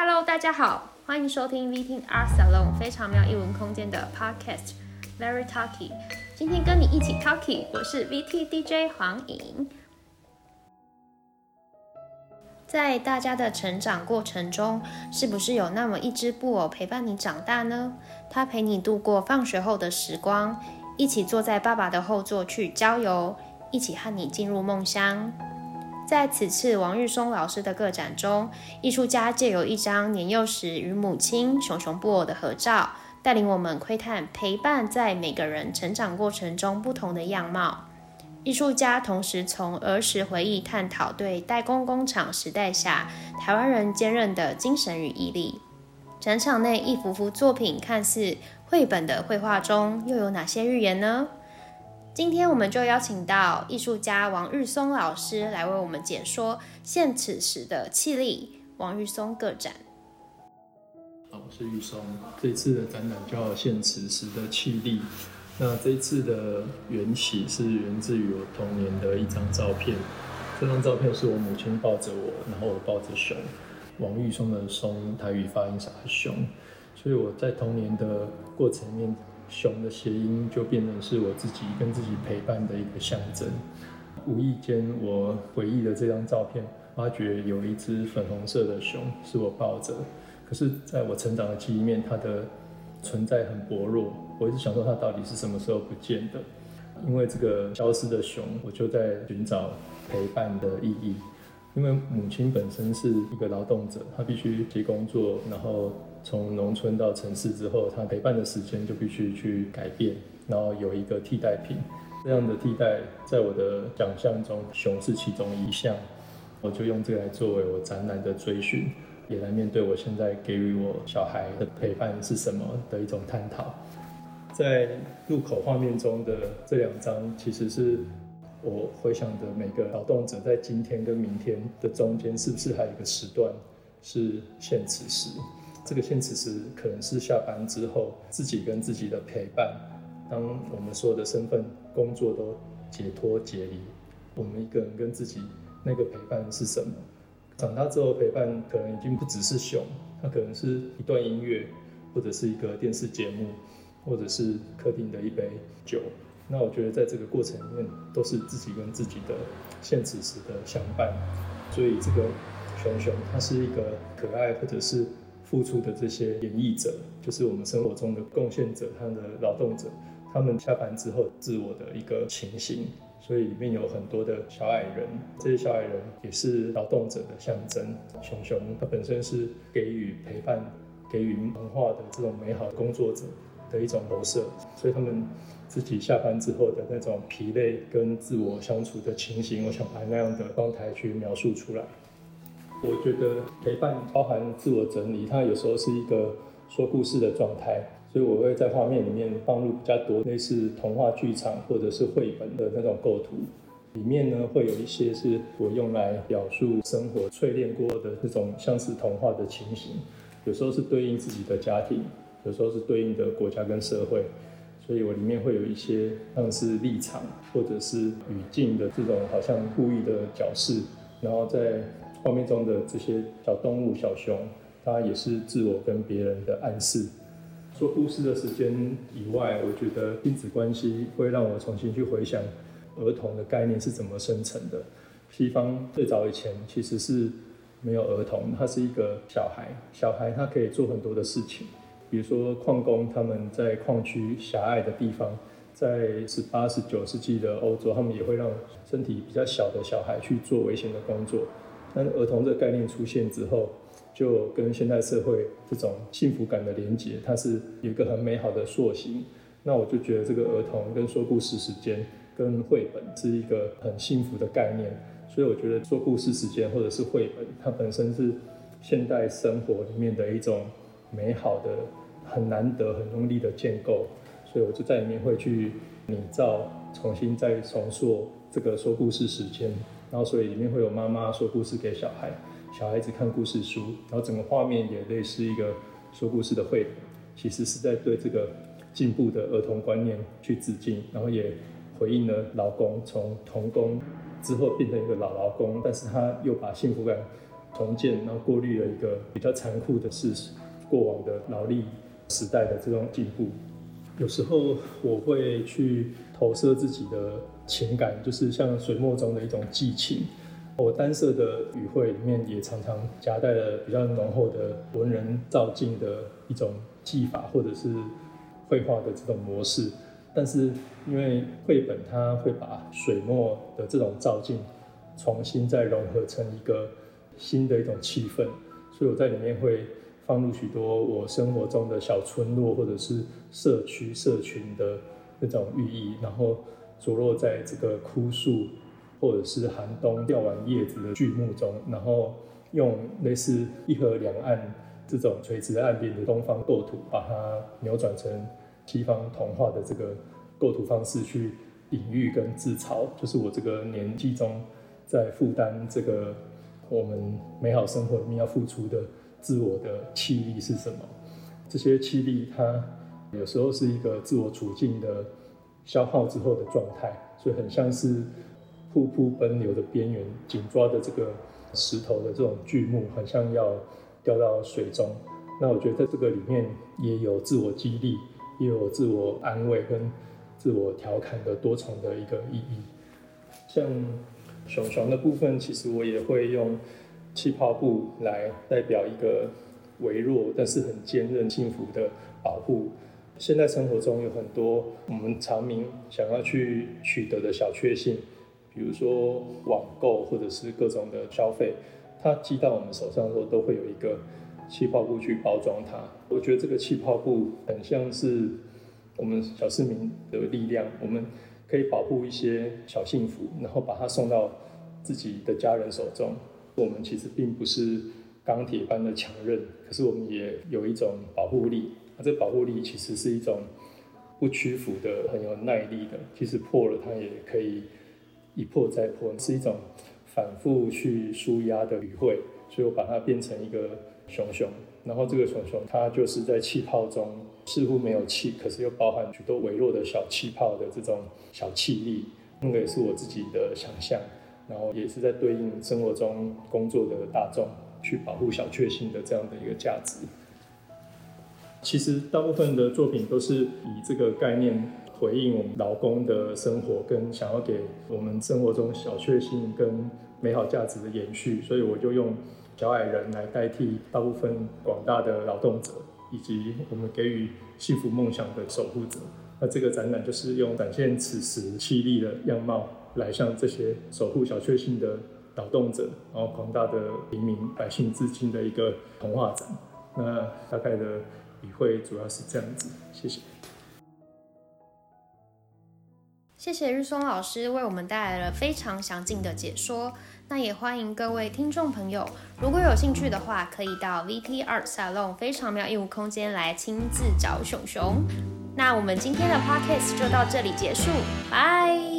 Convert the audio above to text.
Hello，大家好，欢迎收听 VT Art Salon 非常妙艺文空间的 Podcast Very Talky。今天跟你一起 Talky，我是 VT DJ 黄颖。在大家的成长过程中，是不是有那么一只布偶陪伴你长大呢？它陪你度过放学后的时光，一起坐在爸爸的后座去郊游，一起和你进入梦乡。在此次王玉松老师的个展中，艺术家借由一张年幼时与母亲熊熊布偶的合照，带领我们窥探陪伴在每个人成长过程中不同的样貌。艺术家同时从儿时回忆探讨对代工工厂时代下台湾人坚韧的精神与毅力。展场内一幅幅作品看似绘本的绘画中，又有哪些寓言呢？今天我们就邀请到艺术家王玉松老师来为我们解说现此时的气力。王玉松个展。好，我是玉松。这次的展览叫《现此时的气力》。那这次的缘起是源自于我童年的一张照片。这张照片是我母亲抱着我，然后我抱着熊。王玉松的松，台语发音是熊，所以我在童年的过程面。熊的谐音就变成是我自己跟自己陪伴的一个象征。无意间，我回忆的这张照片，发觉有一只粉红色的熊是我抱着。可是，在我成长的记忆面，它的存在很薄弱。我一直想说，它到底是什么时候不见的？因为这个消失的熊，我就在寻找陪伴的意义。因为母亲本身是一个劳动者，她必须去工作，然后。从农村到城市之后，他陪伴的时间就必须去改变，然后有一个替代品。这样的替代，在我的想象中，熊是其中一项。我就用这个来作为我展览的追寻，也来面对我现在给予我小孩的陪伴是什么的一种探讨。在入口画面中的这两张，其实是我回想的每个劳动者在今天跟明天的中间，是不是还有一个时段是现此时？这个现实是可能是下班之后自己跟自己的陪伴。当我们所有的身份、工作都解脱解离，我们一个人跟自己那个陪伴是什么？长大之后陪伴可能已经不只是熊，它可能是一段音乐，或者是一个电视节目，或者是客厅的一杯酒。那我觉得在这个过程里面，都是自己跟自己的现此时的相伴。所以这个熊熊，它是一个可爱，或者是。付出的这些演绎者，就是我们生活中的贡献者，他的劳动者，他们下班之后自我的一个情形。所以里面有很多的小矮人，这些小矮人也是劳动者的象征。熊熊它本身是给予陪伴、给予文化的这种美好工作者的一种投射，所以他们自己下班之后的那种疲累跟自我相处的情形，我想把那样的光台去描述出来。我觉得陪伴包含自我整理，它有时候是一个说故事的状态，所以我会在画面里面放入比较多类似童话剧场或者是绘本的那种构图，里面呢会有一些是我用来表述生活淬炼过的这种像是童话的情形，有时候是对应自己的家庭，有时候是对应的国家跟社会，所以我里面会有一些像是立场或者是语境的这种好像故意的角饰，然后在。画面中的这些小动物、小熊，它也是自我跟别人的暗示。说故事的时间以外，我觉得亲子关系会让我重新去回想儿童的概念是怎么生成的。西方最早以前其实是没有儿童，他是一个小孩，小孩他可以做很多的事情，比如说矿工他们在矿区狭隘的地方，在十八、十九世纪的欧洲，他们也会让身体比较小的小孩去做危险的工作。但儿童这个概念出现之后，就跟现代社会这种幸福感的连接，它是有一个很美好的塑形。那我就觉得这个儿童跟说故事时间跟绘本是一个很幸福的概念。所以我觉得说故事时间或者是绘本，它本身是现代生活里面的一种美好的、很难得、很用力的建构。所以我就在里面会去拟造、重新再重塑这个说故事时间。然后，所以里面会有妈妈说故事给小孩，小孩子看故事书，然后整个画面也类似一个说故事的绘本，其实是在对这个进步的儿童观念去致敬，然后也回应了老公从童工之后变成一个老劳工，但是他又把幸福感重建，然后过滤了一个比较残酷的事实，过往的劳力时代的这种进步。有时候我会去投射自己的情感，就是像水墨中的一种寄情。我单色的语汇里面也常常夹带了比较浓厚的文人造境的一种技法，或者是绘画的这种模式。但是因为绘本它会把水墨的这种造境重新再融合成一个新的一种气氛，所以我在里面会放入许多我生活中的小村落或者是社区社群的那种寓意，然后着落在这个枯树。或者是寒冬掉完叶子的巨木中，然后用类似一河两岸这种垂直岸边的东方构图，把它扭转成西方童话的这个构图方式去隐喻跟自嘲，就是我这个年纪中在负担这个我们美好生活里面要付出的自我的气力是什么？这些气力它有时候是一个自我处境的消耗之后的状态，所以很像是。瀑布奔流的边缘，紧抓着这个石头的这种巨木，很像要掉到水中。那我觉得在这个里面也有自我激励，也有自我安慰跟自我调侃的多重的一个意义。像熊熊的部分，其实我也会用气泡布来代表一个微弱但是很坚韧、幸福的保护。现在生活中有很多我们常民想要去取得的小确幸。比如说网购或者是各种的消费，它寄到我们手上的时候，都会有一个气泡布去包装它。我觉得这个气泡布很像是我们小市民的力量，我们可以保护一些小幸福，然后把它送到自己的家人手中。我们其实并不是钢铁般的强韧，可是我们也有一种保护力。那这保护力其实是一种不屈服的、很有耐力的。其实破了，它也可以。一破再破是一种反复去舒压的语汇，所以我把它变成一个熊熊，然后这个熊熊它就是在气泡中似乎没有气，可是又包含许多微弱的小气泡的这种小气力，那个也是我自己的想象，然后也是在对应生活中工作的大众去保护小确幸的这样的一个价值。其实大部分的作品都是以这个概念。回应我们劳工的生活，跟想要给我们生活中小确幸跟美好价值的延续，所以我就用小矮人来代替大部分广大的劳动者，以及我们给予幸福梦想的守护者。那这个展览就是用展现此时凄厉的样貌，来向这些守护小确幸的劳动者，然后广大的平民百姓致敬的一个童话展。那大概的语会主要是这样子，谢谢。谢谢日松老师为我们带来了非常详尽的解说。那也欢迎各位听众朋友，如果有兴趣的话，可以到 VT Art Salon 非常妙义务空间来亲自找熊熊。那我们今天的 Podcast 就到这里结束，拜。